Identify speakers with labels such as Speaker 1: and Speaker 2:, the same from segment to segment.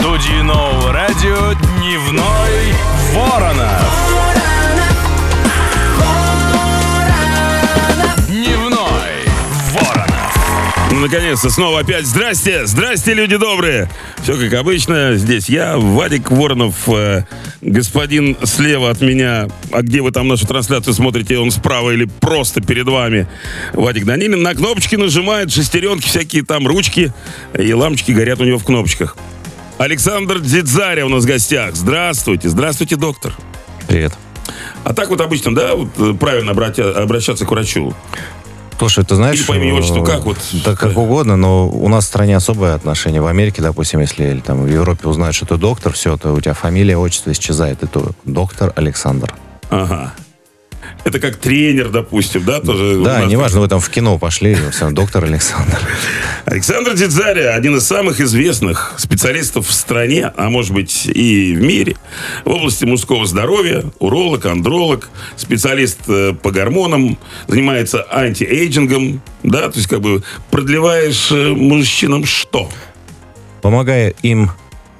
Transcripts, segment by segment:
Speaker 1: студии нового радио «Дневной Воронов». Дневной Воронов.
Speaker 2: Ну, наконец-то, снова опять здрасте, здрасте, люди добрые. Все как обычно, здесь я, Вадик Воронов, э, господин слева от меня. А где вы там нашу трансляцию смотрите, он справа или просто перед вами? Вадик Данилин на кнопочки нажимает, шестеренки всякие, там ручки и лампочки горят у него в кнопочках. Александр Дзидзаря у нас в гостях. Здравствуйте, здравствуйте, доктор.
Speaker 3: Привет.
Speaker 2: А так вот обычно, да, вот, э, правильно обратя- обращаться к врачу?
Speaker 3: Слушай, ты знаешь...
Speaker 2: Или по имени, отчеству,
Speaker 3: э,
Speaker 2: как вот?
Speaker 3: Да как угодно, но у нас в стране особое отношение. В Америке, допустим, если или там в Европе узнают, что ты доктор, все, то у тебя фамилия, отчество исчезает. Это доктор Александр.
Speaker 2: Ага. Это как тренер, допустим, да, тоже?
Speaker 3: Да, неважно, вы там в кино пошли, доктор Александр.
Speaker 2: Александр Дидзаря, один из самых известных специалистов в стране, а может быть и в мире, в области мужского здоровья, уролог, андролог, специалист э, по гормонам, занимается антиэйджингом, да, то есть как бы продлеваешь э, мужчинам что?
Speaker 3: Помогая им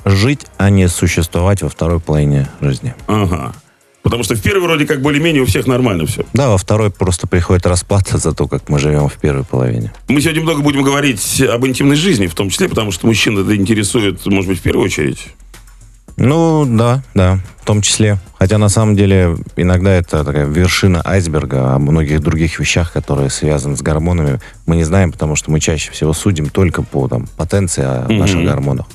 Speaker 3: жить, а не существовать во второй половине жизни.
Speaker 2: Ага. Потому что в первой вроде как более-менее у всех нормально все.
Speaker 3: Да, во второй просто приходит расплата за то, как мы живем в первой половине.
Speaker 2: Мы сегодня много будем говорить об интимной жизни, в том числе, потому что мужчин это интересует, может быть, в первую очередь.
Speaker 3: Ну, да, да, в том числе. Хотя, на самом деле, иногда это такая вершина айсберга о многих других вещах, которые связаны с гормонами. Мы не знаем, потому что мы чаще всего судим только по там, потенции о наших гормонах.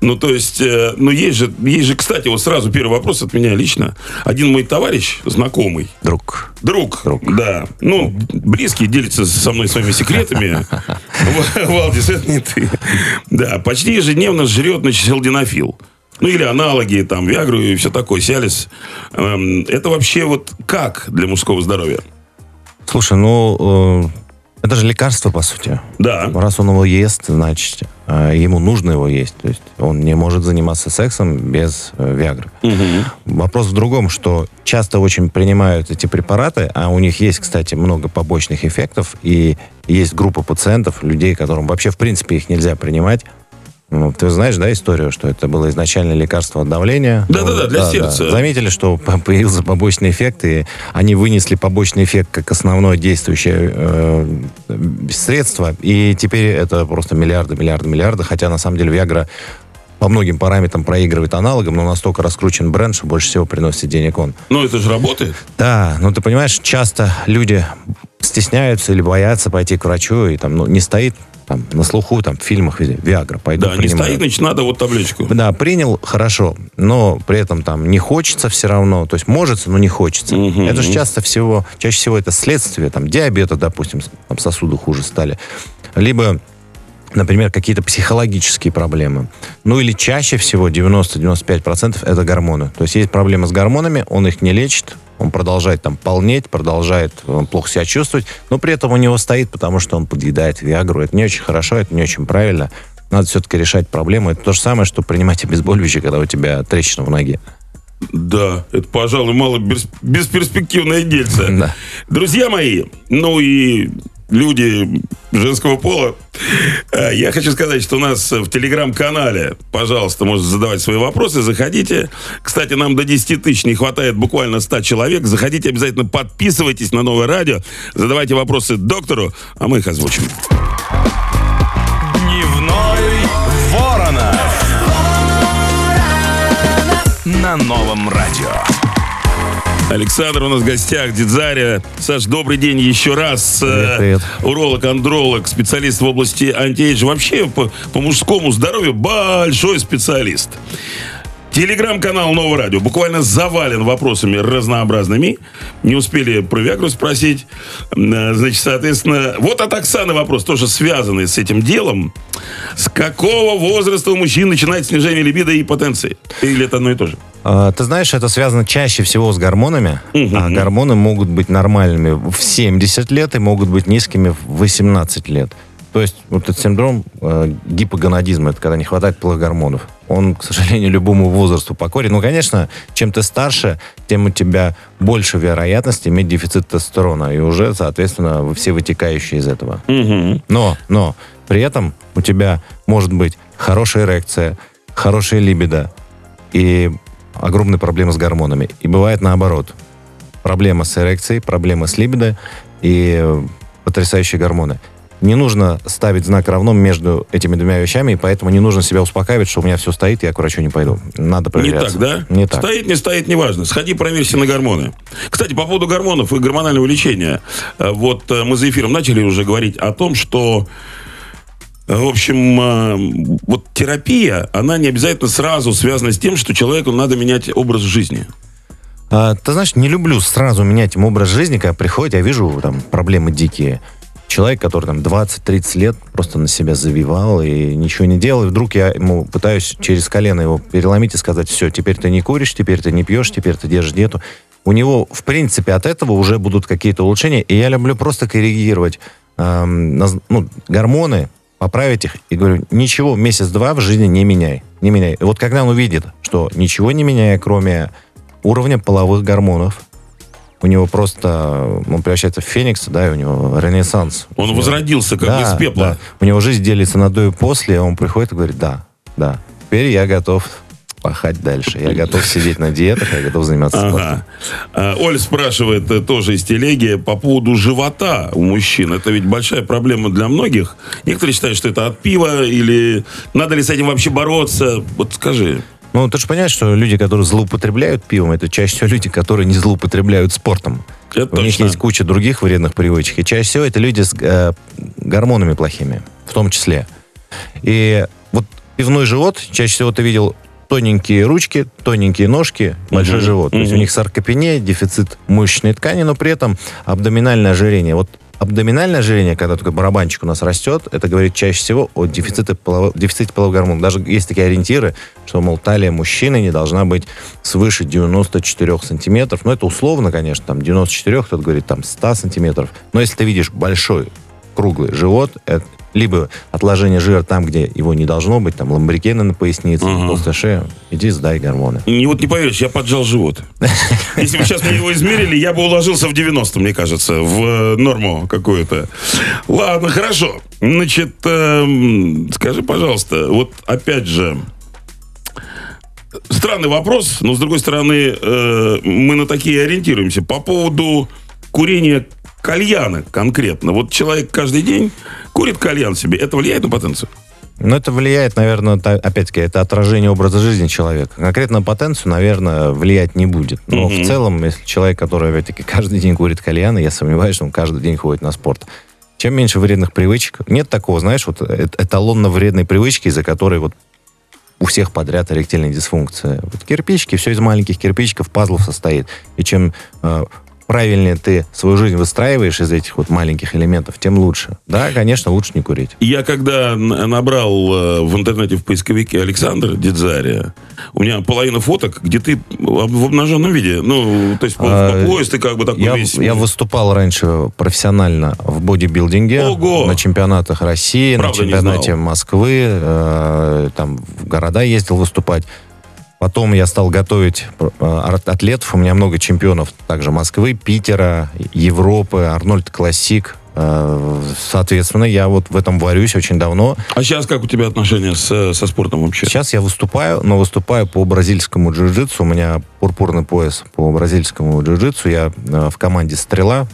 Speaker 2: Ну, то есть, э, ну, есть же, есть же, кстати, вот сразу первый вопрос от меня лично. Один мой товарищ, знакомый,
Speaker 3: Друг.
Speaker 2: друг,
Speaker 3: Друг.
Speaker 2: да, ну, близкий, делится со мной своими секретами. Валдис, это не ты. Да, почти ежедневно жрет, значит, селдинофил. Ну, или аналоги, там, Виагру и все такое, Сиалис. Эм, Это вообще вот как для мужского здоровья?
Speaker 3: Слушай, ну, э, это же лекарство, по сути.
Speaker 2: Да.
Speaker 3: Раз он его ест, значит, э, ему нужно его есть. То есть он не может заниматься сексом без э, Виагры. Вопрос в другом, что часто очень принимают эти препараты, а у них есть, кстати, много побочных эффектов, и есть группа пациентов, людей, которым вообще, в принципе, их нельзя принимать. Ну, Ты знаешь, да, историю, что это было изначально лекарство от давления?
Speaker 2: Да-да-да, для сердца.
Speaker 3: Заметили, что по- появился побочный эффект, и они вынесли побочный эффект как основное действующее э, средство, и теперь это просто миллиарды, миллиарды, миллиарды, хотя на самом деле Виагра по многим параметрам проигрывает аналогам, но настолько раскручен бренд, что больше всего приносит денег он.
Speaker 2: Ну, это же работает.
Speaker 3: Да, ну ты понимаешь, часто люди стесняются или боятся пойти к врачу, и там ну, не стоит там, на слуху, там, в фильмах везде, Виагра, пойду
Speaker 2: Да, не
Speaker 3: принимаю».
Speaker 2: стоит, значит, надо вот таблеточку.
Speaker 3: Да, принял, хорошо, но при этом там не хочется все равно, то есть может, но не хочется.
Speaker 2: Мгм.
Speaker 3: Это же часто всего, чаще всего это следствие, там, диабета, допустим, там, сосуды хуже стали. Либо, например, какие-то психологические проблемы. Ну или чаще всего 90-95% это гормоны. То есть есть проблемы с гормонами, он их не лечит, он продолжает там полнеть, продолжает плохо себя чувствовать, но при этом у него стоит, потому что он подъедает Виагру. Это не очень хорошо, это не очень правильно. Надо все-таки решать проблему. Это то же самое, что принимать обезболивающее, когда у тебя трещина в ноге.
Speaker 2: Да, это, пожалуй, мало бес- бесперспективное дельце.
Speaker 3: Да.
Speaker 2: Друзья мои, ну и люди женского пола, э, я хочу сказать, что у нас в телеграм-канале, пожалуйста, можете задавать свои вопросы, заходите. Кстати, нам до 10 тысяч не хватает буквально 100 человек. Заходите обязательно, подписывайтесь на новое радио, задавайте вопросы доктору, а мы их озвучим.
Speaker 1: Дневной Воронов. На новом радио.
Speaker 2: Александр у нас в гостях, Дидзаря. Саш, добрый день еще раз. Э,
Speaker 3: Привет,
Speaker 2: Уролог, андролог, специалист в области антиэйджа. Вообще по, по мужскому здоровью большой специалист. Телеграм-канал Нового радио буквально завален вопросами разнообразными. Не успели про Виагру спросить. Э, Значит, соответственно, вот от Оксаны вопрос, тоже связанный с этим делом. С какого возраста у мужчин начинает снижение либидо и потенции? Или это одно и то же?
Speaker 3: А, Ты знаешь, это связано чаще всего с гормонами.
Speaker 2: Мгм.
Speaker 3: А гормоны могут быть нормальными в 70 лет и могут быть низкими в 18 лет. То есть вот этот синдром э, гипогонадизма, это когда не хватает гормонов, он, к сожалению, любому возрасту покорен. Ну, конечно, чем ты старше, тем у тебя больше вероятность иметь дефицит тестостерона. И уже, соответственно, все вытекающие из этого.
Speaker 2: Угу.
Speaker 3: Но, но при этом у тебя может быть хорошая эрекция, хорошая либидо и огромные проблемы с гормонами. И бывает наоборот. Проблема с эрекцией, проблема с либидо и э, потрясающие гормоны. Не нужно ставить знак равно между этими двумя вещами, и поэтому не нужно себя успокаивать, что у меня все стоит, я к врачу не пойду. Надо
Speaker 2: Не
Speaker 3: проверяться.
Speaker 2: так, да?
Speaker 3: Не так.
Speaker 2: Стоит, не стоит, неважно. Сходи, проверься на гормоны. Кстати, по поводу гормонов и гормонального лечения. Э, Вот э, мы за эфиром начали уже говорить о том, что в общем, э, вот терапия, она не обязательно сразу связана с тем, что человеку надо менять образ жизни.
Speaker 3: А, ты знаешь, не люблю сразу менять им образ жизни, когда приходит, я вижу там проблемы дикие. Человек, который там 20-30 лет просто на себя завивал и ничего не делал, и вдруг я ему пытаюсь через колено его переломить и сказать, все, теперь ты не куришь, теперь ты не пьешь, теперь ты держишь диету. У него, в принципе, от этого уже будут какие-то улучшения, и я люблю просто коррегировать эм, ну, гормоны, поправить их, и говорю, ничего месяц-два в жизни не меняй, не меняй. И вот когда он увидит, что ничего не меняя, кроме уровня половых гормонов. У него просто, он превращается в феникса, да, и у него ренессанс.
Speaker 2: Он
Speaker 3: него-
Speaker 2: возродился как
Speaker 3: Да,
Speaker 2: из пепла.
Speaker 3: да. У него жизнь делится на до и после, и он приходит и говорит, да, да, теперь я готов пахать дальше. Я готов сидеть на диетах, я готов заниматься спортом.
Speaker 2: Ага. А, Оль спрашивает э, тоже из телеги по поводу живота у мужчин. Это ведь большая проблема для многих. Некоторые считают, что это от пива или надо ли с этим вообще бороться. Вот скажи.
Speaker 3: Ну, ты же понимаешь, что люди, которые злоупотребляют пивом, это чаще всего люди, которые не злоупотребляют спортом.
Speaker 2: Это
Speaker 3: У них
Speaker 2: точно.
Speaker 3: есть куча других вредных привычек. И чаще всего это люди с э, гормонами плохими, в том числе. И вот пивной живот, чаще всего ты видел тоненькие ручки, тоненькие ножки, большой
Speaker 2: Мгм.
Speaker 3: живот. То есть у них саркопения, дефицит мышечной ткани, но при этом абдоминальное ожирение. Вот абдоминальное ожирение, когда такой барабанчик у нас растет, это говорит чаще всего о дефиците, полово- дефиците половых гормонов. Даже есть такие ориентиры, что, мол, талия мужчины не должна быть свыше 94 сантиметров. Ну, это условно, конечно, там 94, кто-то говорит там 100 сантиметров. Но если ты видишь большой круглый живот, это либо отложение жира там, где его не должно быть, там ламбрикены на пояснице,
Speaker 2: Ага.
Speaker 3: толстая шея, иди сдай гормоны.
Speaker 2: И вот не поверишь, я поджал живот. Если бы сейчас мне его измерили, я бы уложился в 90, мне кажется, в э, норму какую-то. Ладно, хорошо. Значит, эм, скажи, пожалуйста, вот опять же, странный вопрос, но с другой стороны, э, мы на такие ориентируемся. По поводу курения кальяна конкретно. Вот человек каждый день курит кальян себе. Это влияет на потенцию?
Speaker 3: Но это влияет, наверное, та- опять-таки, это отражение образа жизни человека. Конкретно потенцию, наверное, влиять не будет. Но
Speaker 2: Мгм.
Speaker 3: в целом, если человек, который, опять-таки, каждый день курит кальяны, я сомневаюсь, что он каждый день ходит на спорт. Чем меньше вредных привычек, нет такого, знаешь, вот э- эталонно вредной привычки, из-за которой вот у всех подряд эректильная дисфункция. Вот кирпичики, все из маленьких кирпичиков, пазлов состоит. И чем э, правильнее ты свою жизнь выстраиваешь из этих вот маленьких элементов, тем лучше. Да, конечно, лучше не курить.
Speaker 2: Я когда набрал э, в интернете в поисковике Александр Дедзария, у меня половина фоток, где ты в обнаженном виде. Ну, то есть по,
Speaker 3: А,
Speaker 2: по пояс ты как бы такой
Speaker 3: Я,
Speaker 2: весь...
Speaker 3: я выступал раньше профессионально в бодибилдинге,
Speaker 2: Ого!
Speaker 3: на чемпионатах России,
Speaker 2: Правда,
Speaker 3: на чемпионате. Москвы, э, там в города ездил выступать. Потом я стал готовить э, атлетов. У меня много чемпионов также Москвы, Питера, Европы, Арнольд Классик. Э, Соответственно, я вот в этом варюсь очень давно.
Speaker 2: А сейчас как у тебя отношения с- со спортом вообще?
Speaker 3: Сейчас я выступаю, но выступаю по бразильскому джиу-джитсу. У меня пурпурный пояс по бразильскому джиу-джитсу. Я э, в команде «Стрела».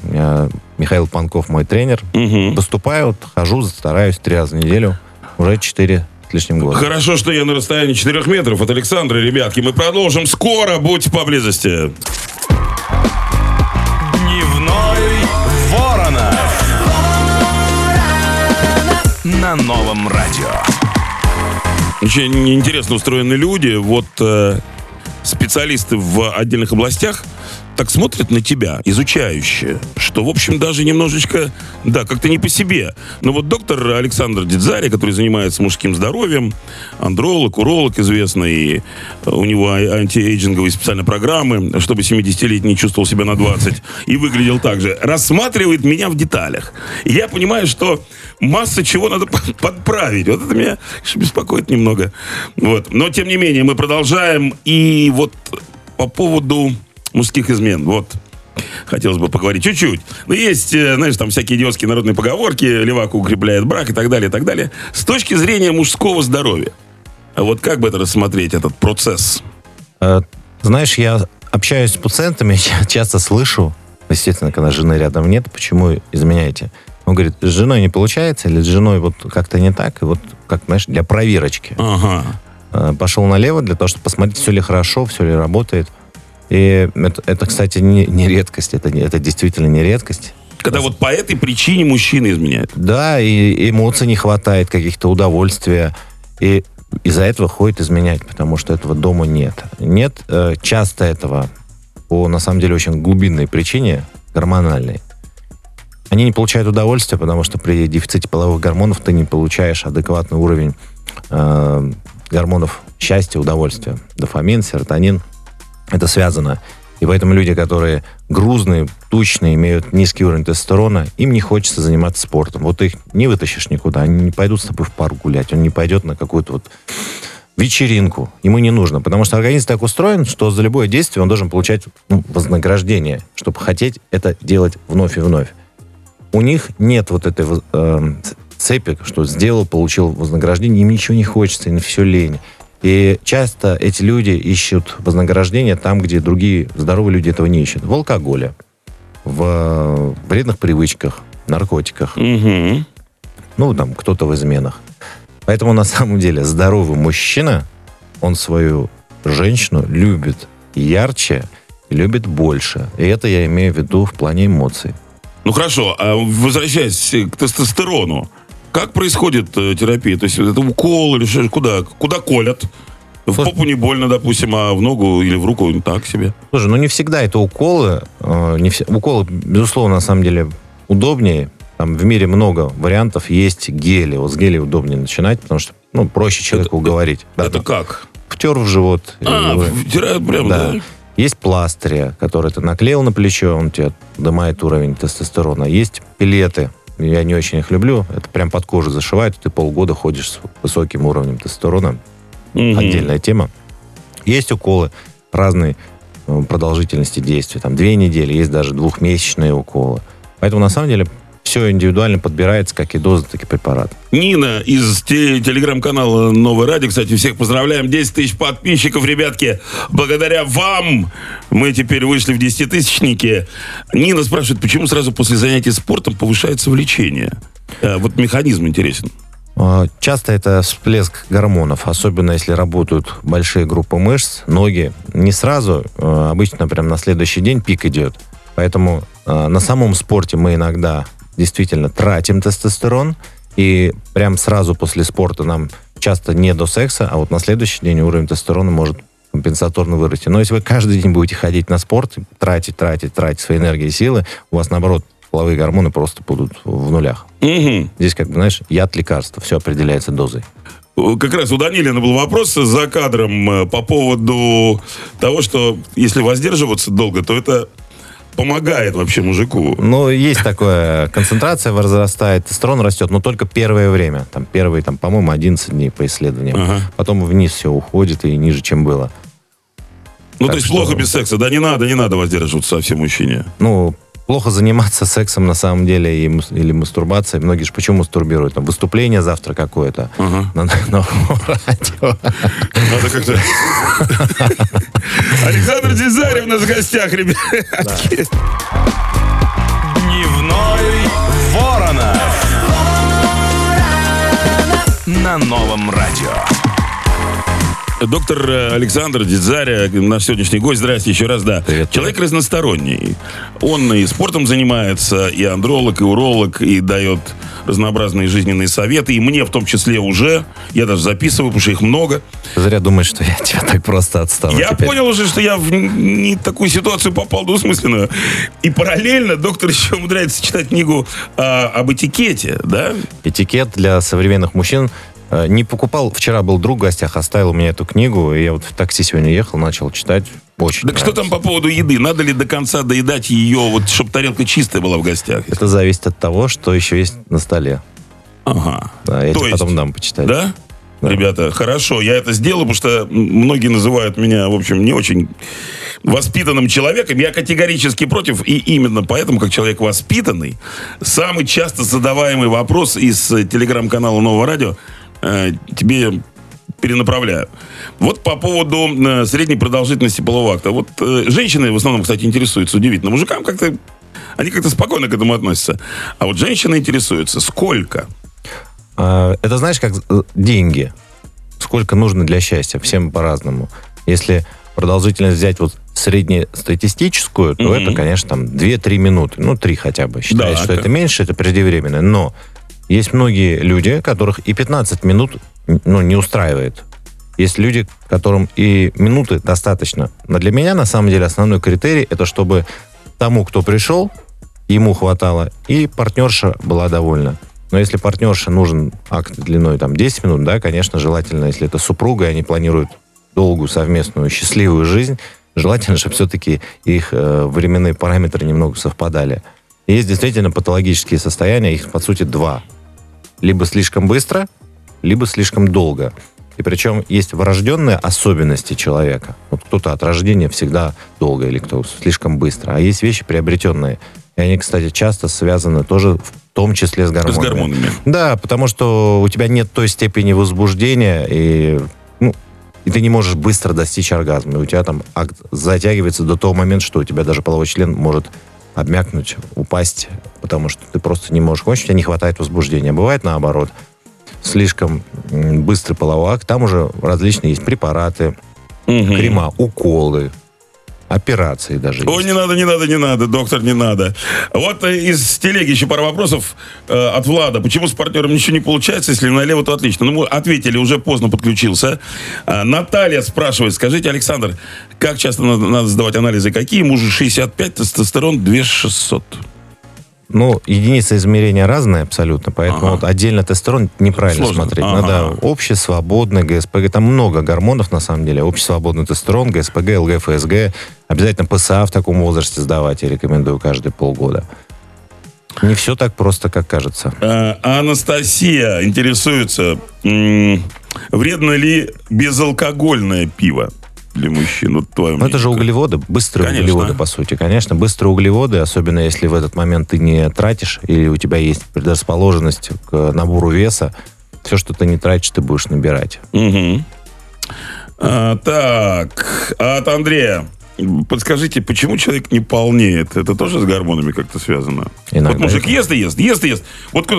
Speaker 3: Михаил Панков мой тренер.
Speaker 2: Мгм.
Speaker 3: Выступаю, хожу, стараюсь три раза в неделю. Уже четыре лишним года.
Speaker 2: Хорошо, что я на расстоянии 4 метров от Александра, ребятки. Мы продолжим скоро. Будьте поблизости.
Speaker 1: Дневной Воронов. На новом радио.
Speaker 2: Очень интересно устроены люди. Вот э, специалисты в отдельных областях так смотрят на тебя, изучающие, что, в общем, даже немножечко, да, как-то не по себе. Но вот доктор Александр Дедзари, который занимается мужским здоровьем, андролог, уролог известный, у него а- антиэйджинговые специальные программы, чтобы 70-летний не чувствовал себя на 20 и выглядел так же, рассматривает меня в деталях. И я понимаю, что масса чего надо по- подправить. Вот это меня беспокоит немного. Вот. Но, тем не менее, мы продолжаем. И вот по поводу мужских измен. Вот. Хотелось бы поговорить чуть-чуть. Но есть, э, знаешь, там всякие идиотские народные поговорки, левак укрепляет брак и так далее, и так далее. С точки зрения мужского здоровья. Вот как бы это рассмотреть, этот процесс?
Speaker 3: Э, Знаешь, я общаюсь с пациентами, часто слышу, естественно, когда жены рядом нет, почему изменяете? Он говорит, с женой не получается, или с женой вот как-то не так, и вот, как, знаешь, для проверочки.
Speaker 2: Ага.
Speaker 3: Э, Пошел налево для того, чтобы посмотреть, все ли хорошо, все ли работает. И это, это, кстати, не, не редкость, это, это действительно не редкость.
Speaker 2: Когда вот по этой причине мужчина изменяет.
Speaker 3: Да, и эмоций не хватает, каких-то удовольствия. И из-за этого ходит изменять, потому что этого дома нет. Нет э, часто этого по, на самом деле, очень глубинной причине, гормональной. Они не получают удовольствия, потому что при дефиците половых гормонов ты не получаешь адекватный уровень э, гормонов счастья, удовольствия. Дофамин, серотонин. Это связано. И поэтому люди, которые грузные, тучные, имеют низкий уровень тестостерона, им не хочется заниматься спортом. Вот их не вытащишь никуда. Они не пойдут с тобой в парк гулять. Он не пойдет на какую-то вот вечеринку. Ему не нужно. Потому что организм так устроен, что за любое действие он должен получать ну, вознаграждение, чтобы хотеть это делать вновь и вновь. У них нет вот этой эм, цепи, что сделал, получил вознаграждение, им ничего не хочется, им все лень. И часто эти люди ищут вознаграждение там, где другие здоровые люди этого не ищут. В алкоголе, в вредных привычках, наркотиках,
Speaker 2: Угу.
Speaker 3: ну, там, кто-то в изменах. Поэтому, на самом деле, здоровый мужчина, он свою женщину любит ярче, любит больше. И это я имею в виду в плане эмоций.
Speaker 2: Ну хорошо, а возвращаясь к тестостерону, как происходит э, терапия? То есть это укол или куда? Куда колят? В попу не больно, допустим, а в ногу или в руку так себе.
Speaker 3: Слушай, ну не всегда это уколы. э, Не все, уколы, безусловно, на самом деле удобнее. Там в мире много вариантов. Есть гели. Вот с гелей удобнее начинать, потому что ну, проще человеку уговорить. Да,
Speaker 2: это как?
Speaker 3: втер в живот.
Speaker 2: А,
Speaker 3: или-
Speaker 2: втирают прямо,
Speaker 3: Да.
Speaker 2: да?
Speaker 3: Есть пластыри, которые ты наклеил на плечо, он тебе поднимает уровень тестостерона. Есть пилеты. Я не очень их люблю. Это прям под кожу зашивает, ты полгода ходишь с высоким уровнем тестостерона.
Speaker 2: Мгм.
Speaker 3: Отдельная тема. Есть уколы разной э, продолжительности действия. Там две недели, есть даже двухмесячные уколы. Поэтому на самом деле все индивидуально подбирается, как и доза, так и препарат.
Speaker 2: Нина из те- телеграм-канала «Новое радио». Кстати, всех поздравляем. 10 тысяч подписчиков, ребятки. Благодаря вам мы теперь вышли в десятитысячники. Нина спрашивает, почему сразу после занятий спортом повышается влечение? Э, Вот механизм интересен.
Speaker 3: А, Часто это всплеск гормонов, особенно если работают большие группы мышц, ноги. Не сразу, э, обычно прям на следующий день пик идет. Поэтому э, на самом спорте мы иногда действительно тратим тестостерон, и прям сразу после спорта нам часто не до секса, а вот на следующий день уровень тестостерона может компенсаторно вырасти. Но если вы каждый день будете ходить на спорт, тратить, тратить, тратить свои энергии и силы, у вас, наоборот, половые гормоны просто будут в нулях.
Speaker 2: Мгм.
Speaker 3: Здесь, как бы, знаешь, яд лекарства, все определяется дозой.
Speaker 2: Как раз у Данилина был вопрос за кадром э, по поводу того, что если воздерживаться долго, то это помогает вообще мужику.
Speaker 3: Ну, есть такое, концентрация возрастает, тестостерон растет, но только первое время. Там первые, там, по-моему, 11 дней по исследованиям.
Speaker 2: Ага.
Speaker 3: Потом вниз все уходит и ниже, чем было.
Speaker 2: Ну,
Speaker 3: Так
Speaker 2: то есть
Speaker 3: что-
Speaker 2: плохо без секса, да? Не надо, не надо воздерживаться совсем мужчине.
Speaker 3: Ну, плохо заниматься сексом на самом деле и или мастурбацией. Многие же почему мастурбируют? Там выступление завтра какое-то
Speaker 2: Ага.
Speaker 3: на, на радио.
Speaker 2: Надо как-то... Александр Дизарев у нас в гостях, ребят.
Speaker 1: Дневной Воронов. На новом радио.
Speaker 2: Доктор э, Александр Дидзаря, наш сегодняшний гость. Здрасте еще раз, да.
Speaker 3: Привет,
Speaker 2: Человек разносторонний. Он и спортом занимается, и андролог, и уролог, и дает разнообразные жизненные советы. И мне в том числе уже. Я даже записываю, потому что их много.
Speaker 3: Зря думаешь, что я тебя так просто отстану
Speaker 2: Я
Speaker 3: теперь.
Speaker 2: понял уже, что я в не такую ситуацию попал двусмысленную. И параллельно доктор еще умудряется читать книгу а, об этикете, да?
Speaker 3: Этикет для современных мужчин. Э, Не покупал, вчера был друг в гостях, оставил мне эту книгу, и я вот в такси сегодня ехал, начал читать. Очень
Speaker 2: Так что там по поводу еды? Надо ли до конца доедать ее, вот, чтобы тарелка чистая была в гостях?
Speaker 3: Это зависит от того, что еще есть на столе.
Speaker 2: Ага.
Speaker 3: Да, я
Speaker 2: То
Speaker 3: тебе
Speaker 2: есть-
Speaker 3: потом дам почитать.
Speaker 2: Да?
Speaker 3: Да.
Speaker 2: Ребята, хорошо, я это сделаю, потому что многие называют меня, в общем, не очень воспитанным человеком. Я категорически против, и именно поэтому, как человек воспитанный, самый часто задаваемый вопрос из э, телеграм-канала Нового радио, тебе перенаправляю. Вот по поводу э, средней продолжительности полового акта. Вот э, женщины в основном, кстати, интересуются удивительно. Мужикам как-то они как-то спокойно к этому относятся. А вот женщины интересуются, сколько?
Speaker 3: А, Это знаешь, как э, деньги. Сколько нужно для счастья? Всем по-разному. Если продолжительность взять вот среднестатистическую, то
Speaker 2: Мгм.
Speaker 3: это, конечно, там 2-3 минуты. Ну, 3 хотя бы. Считается,
Speaker 2: Да,
Speaker 3: что
Speaker 2: это-
Speaker 3: это меньше, это преждевременно. Но есть многие люди, которых и 15 минут ну, не устраивает. Есть люди, которым и минуты достаточно. Но для меня, на самом деле, основной критерий это чтобы тому, кто пришел, ему хватало, и партнерша была довольна. Но если партнерше нужен акт длиной там 10 минут, да, конечно, желательно, если это супруга, и они планируют долгую совместную счастливую жизнь, желательно, чтобы все-таки их э, временные параметры немного совпадали. Есть действительно патологические состояния, их, по сути, два. Либо слишком быстро, либо слишком долго. И причем есть врожденные особенности человека. Вот кто-то от рождения всегда долго или кто слишком быстро. А есть вещи приобретенные. И они, кстати, часто связаны тоже в том числе с гормонами.
Speaker 2: С гормонами.
Speaker 3: Да, потому что у тебя нет той степени возбуждения, и, ну, и ты не можешь быстро достичь оргазма. И у тебя там акт затягивается до того момента, что у тебя даже половой член может обмякнуть, упасть, потому что ты просто не можешь кончить, у тебя не хватает возбуждения. Бывает наоборот. Слишком быстрый половой акт. Там уже различные есть препараты,
Speaker 2: Мгм.
Speaker 3: крема, уколы, операции даже
Speaker 2: Ой,
Speaker 3: есть.
Speaker 2: не надо, не надо, не надо, доктор, не надо. Вот э, из телеги еще пара вопросов э, от Влада. Почему с партнером ничего не получается, если налево, то отлично. Ну, мы ответили, уже поздно подключился. А, Наталья спрашивает, скажите, Александр, как часто надо, надо сдавать анализы? Какие? Мужу 65, тестостерон 2600.
Speaker 3: Ну, единицы измерения разные абсолютно, поэтому
Speaker 2: Ага.
Speaker 3: вот отдельно тестостерон неправильно
Speaker 2: Сложно.
Speaker 3: смотреть.
Speaker 2: Ага.
Speaker 3: Надо общий, свободный, ГСПГ. Там много гормонов, на самом деле. Общий, свободный тестостерон, ГСПГ, ЛГ, ФСГ. Обязательно ПСА в таком возрасте сдавать я рекомендую каждые полгода. Не все так просто, как кажется.
Speaker 2: А, Анастасия интересуется, вредно ли безалкогольное пиво для мужчин? Вот твое
Speaker 3: Но это же углеводы, быстрые
Speaker 2: Конечно.
Speaker 3: углеводы, по сути. Конечно, быстрые углеводы, особенно если в этот момент ты не тратишь, или у тебя есть предрасположенность к набору веса, все, что ты не тратишь, ты будешь набирать.
Speaker 2: Мгм. А, так, от Андрея. Подскажите, почему человек не полнеет? Это тоже с гормонами как-то связано?
Speaker 3: Иногда
Speaker 2: вот мужик
Speaker 3: это-
Speaker 2: ест и ест, ест и ест. Вот,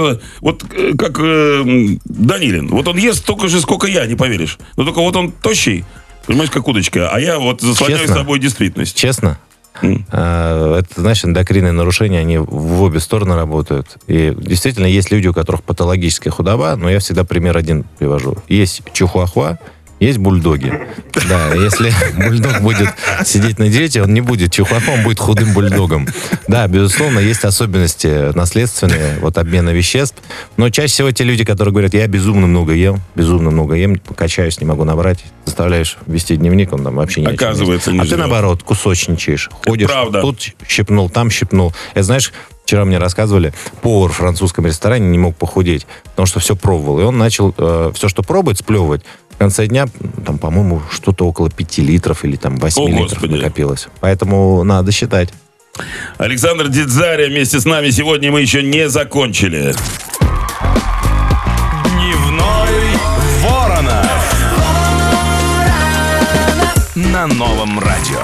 Speaker 2: вот э, как э, Данилин. Вот он ест столько же, сколько я, не поверишь. Но только вот он тощий, понимаешь, как удочка. А я вот заслоняю
Speaker 3: Честно?
Speaker 2: собой действительность.
Speaker 3: Честно. А, Это, знаешь, эндокринные нарушения, они в обе стороны работают. И действительно, есть люди, у которых патологическая худоба, но я всегда пример один привожу. Есть чихуахуа, есть бульдоги. Да, если бульдог будет сидеть на диете, он не будет чихуахуа, он будет худым бульдогом. Да, безусловно, есть особенности наследственные, вот обмена веществ. Но чаще всего те люди, которые говорят, я безумно много ем, безумно много ем, качаюсь, не могу набрать, заставляешь вести дневник, он там вообще не
Speaker 2: Оказывается, не
Speaker 3: А ты наоборот, кусочничаешь, ходишь,
Speaker 2: правда.
Speaker 3: тут щипнул, там щипнул. Это знаешь, вчера мне рассказывали, повар в французском ресторане не мог похудеть, потому что все пробовал. И он начал все, что пробует, сплевывать. В конце дня, там, по-моему, что-то около 5 литров или там 8
Speaker 2: О,
Speaker 3: литров
Speaker 2: Господи.
Speaker 3: накопилось. Поэтому надо считать.
Speaker 2: Александр Дидзаря вместе с нами сегодня мы еще не закончили.
Speaker 1: Новом радио.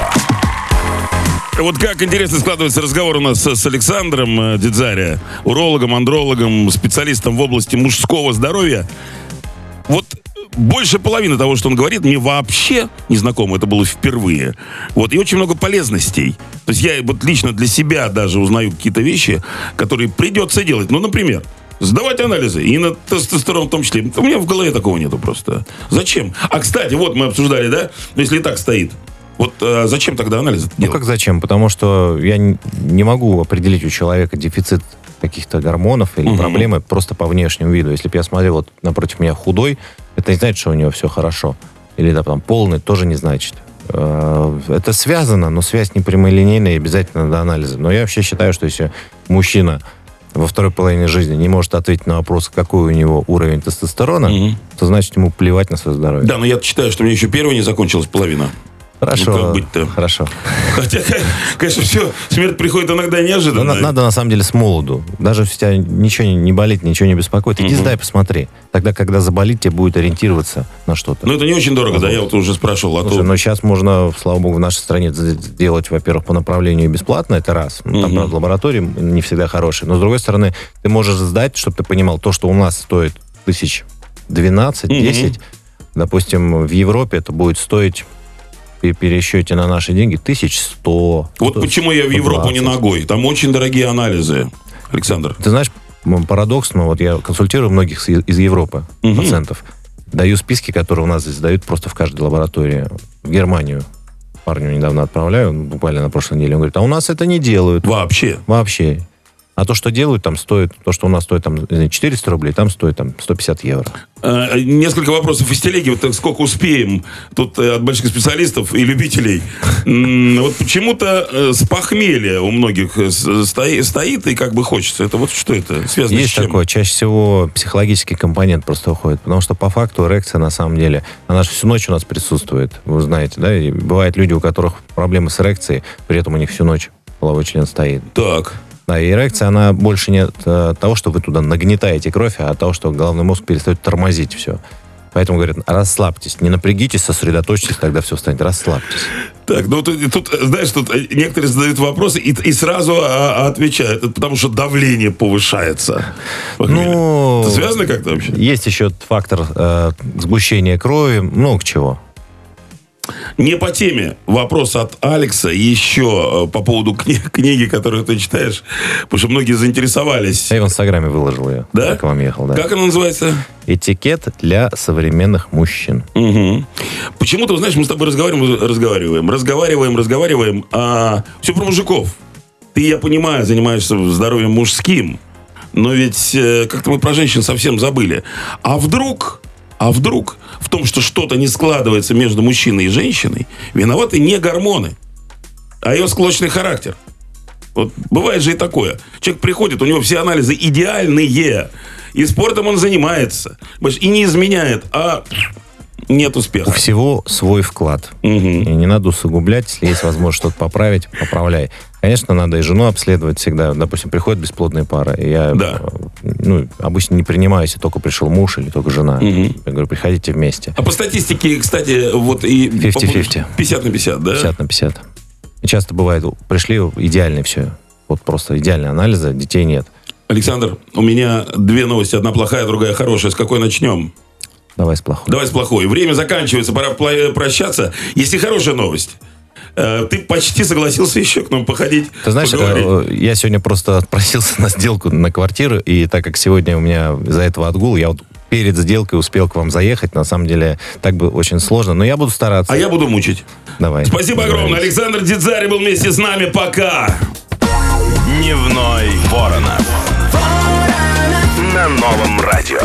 Speaker 2: Вот как интересно складывается разговор у нас с, Александром э, Дидзаря, урологом, андрологом, специалистом в области мужского здоровья. Вот больше половины того, что он говорит, мне вообще не знакомо. Это было впервые. Вот. И очень много полезностей. То есть я вот лично для себя даже узнаю какие-то вещи, которые придется делать. Ну, например, сдавать анализы. И на тестостерон в том числе. У меня в голове такого нету просто. Зачем? А, кстати, вот мы обсуждали, да? Если и так стоит. Вот а зачем тогда анализы
Speaker 3: Ну
Speaker 2: делать?
Speaker 3: как зачем? Потому что я не могу определить у человека дефицит каких-то гормонов или
Speaker 2: Мгм.
Speaker 3: проблемы просто по внешнему виду. Если бы я смотрел, вот напротив меня худой, это не значит, что у него все хорошо. Или да, там полный, тоже не значит. Э, Это связано, но связь не прямолинейная и обязательно до анализа. Но я вообще считаю, что если мужчина во второй половине жизни не может ответить на вопрос, какой у него уровень тестостерона,
Speaker 2: Мгм.
Speaker 3: то значит ему плевать на свое здоровье.
Speaker 2: Да, но я считаю, что у меня еще первая не закончилась половина.
Speaker 3: Хорошо.
Speaker 2: Ну, как быть-то?
Speaker 3: Хорошо.
Speaker 2: Хотя, конечно, все, смерть приходит иногда
Speaker 3: Но
Speaker 2: неожиданно.
Speaker 3: на- надо на самом деле с молоду. Даже если тебя ничего не- болит, ничего не беспокоит, иди сдай, посмотри. Тогда, когда заболит, тебе будет ориентироваться на что-то.
Speaker 2: Но это не очень дорого, да, я вот уже спрашивал. А
Speaker 3: Слушай,
Speaker 2: то...
Speaker 3: но сейчас можно, слава богу, в нашей стране сделать, во-первых, по направлению бесплатно, это раз. Ну, там, правда, лаборатории не всегда хорошие. Но, с другой стороны, ты можешь сдать, чтобы ты понимал, то, что у нас стоит тысяч 12-10, допустим, в Европе это будет стоить при пересчете на наши деньги тысяч сто.
Speaker 2: Вот
Speaker 3: сто-
Speaker 2: почему я в Европу не
Speaker 3: 120.
Speaker 2: ногой. Там очень дорогие анализы, Александр.
Speaker 3: Ты знаешь, парадокс, но вот я консультирую многих из Европы
Speaker 2: Мгм.
Speaker 3: пациентов. Даю списки, которые у нас здесь дают просто в каждой лаборатории. В Германию парню недавно отправляю, буквально на прошлой неделе. Он говорит, а у нас это не делают
Speaker 2: Вообще.
Speaker 3: вообще. А то, что делают, там стоит, то, что у нас стоит там не знаю, 400 рублей, там стоит там 150 евро.
Speaker 2: Э, Несколько вопросов из телеги, вот так сколько успеем. Тут э, от больших специалистов и любителей. Вот почему-то э, с похмелья у многих стоит и как бы хочется. Это вот что это? Связано
Speaker 3: Есть
Speaker 2: с чем?
Speaker 3: такое, чаще всего психологический компонент просто уходит, потому что по факту эрекция на самом деле, она же всю ночь у нас присутствует, вы знаете, да, и бывают люди, у которых проблемы с эрекцией, при этом у них всю ночь половой член стоит.
Speaker 2: Так.
Speaker 3: Да, и эрекция, она больше не от э, того, что вы туда нагнетаете кровь, а от того, что головной мозг перестает тормозить все. Поэтому говорят, расслабьтесь, не напрягитесь, сосредоточьтесь, тогда все встанет. Расслабьтесь.
Speaker 2: Так, ну тут, тут, знаешь, тут э, некоторые задают вопросы и, и сразу а, отвечают, Это потому что давление повышается.
Speaker 3: Ну,
Speaker 2: Это связано как-то вообще?
Speaker 3: есть еще фактор э, сгущения крови, много чего.
Speaker 2: Не по теме. Вопрос от Алекса еще э, по поводу кни- книги, которую ты читаешь, потому что многие заинтересовались.
Speaker 3: Я в Инстаграме выложил ее,
Speaker 2: Да?
Speaker 3: как к вам ехал. Да.
Speaker 2: Как она называется?
Speaker 3: Этикет для современных мужчин.
Speaker 2: Мгм. Почему-то, знаешь, мы с тобой разговариваем, разговариваем, разговариваем, разговариваем, а все про мужиков. Ты, я понимаю, занимаешься здоровьем мужским, но ведь э, как-то мы про женщин совсем забыли. А вдруг, а вдруг в том, что что-то не складывается между мужчиной и женщиной, виноваты не гормоны, а ее склочный характер. Вот бывает же и такое. Человек приходит, у него все анализы идеальные, и спортом он занимается, и не изменяет, а нет
Speaker 3: У
Speaker 2: успеха.
Speaker 3: всего свой вклад.
Speaker 2: Мгм.
Speaker 3: И не надо усугублять, если есть возможность что-то поправить, поправляй. Конечно, надо и жену обследовать всегда. Допустим, приходят бесплодные пары. и Я
Speaker 2: Да.
Speaker 3: ну, обычно не принимаю, если только пришел муж или только жена.
Speaker 2: Мгм.
Speaker 3: Я говорю, приходите вместе.
Speaker 2: А по статистике, кстати, вот и...
Speaker 3: 50-50.
Speaker 2: 50 на 50, да?
Speaker 3: 50 на 50. И часто бывает, пришли идеальные все. Вот просто идеальные анализы, детей нет.
Speaker 2: Александр, у меня две новости. Одна плохая, другая хорошая. С какой начнем?
Speaker 3: Давай с плохой.
Speaker 2: Давай с плохой. Время заканчивается, пора пла- прощаться. Есть и хорошая новость. Э, Ты почти согласился еще к нам походить.
Speaker 3: Ты знаешь,
Speaker 2: поговорить.
Speaker 3: э, я сегодня просто отпросился на сделку на квартиру, и так как сегодня у меня из-за этого отгул, я вот перед сделкой успел к вам заехать. На самом деле, так бы очень сложно, но я буду стараться.
Speaker 2: А я буду мучить.
Speaker 3: Давай.
Speaker 2: Спасибо огромное.
Speaker 3: Договорились.
Speaker 2: Александр Дидзари был вместе с нами. Пока.
Speaker 1: Дневной Воронов. На новом радио.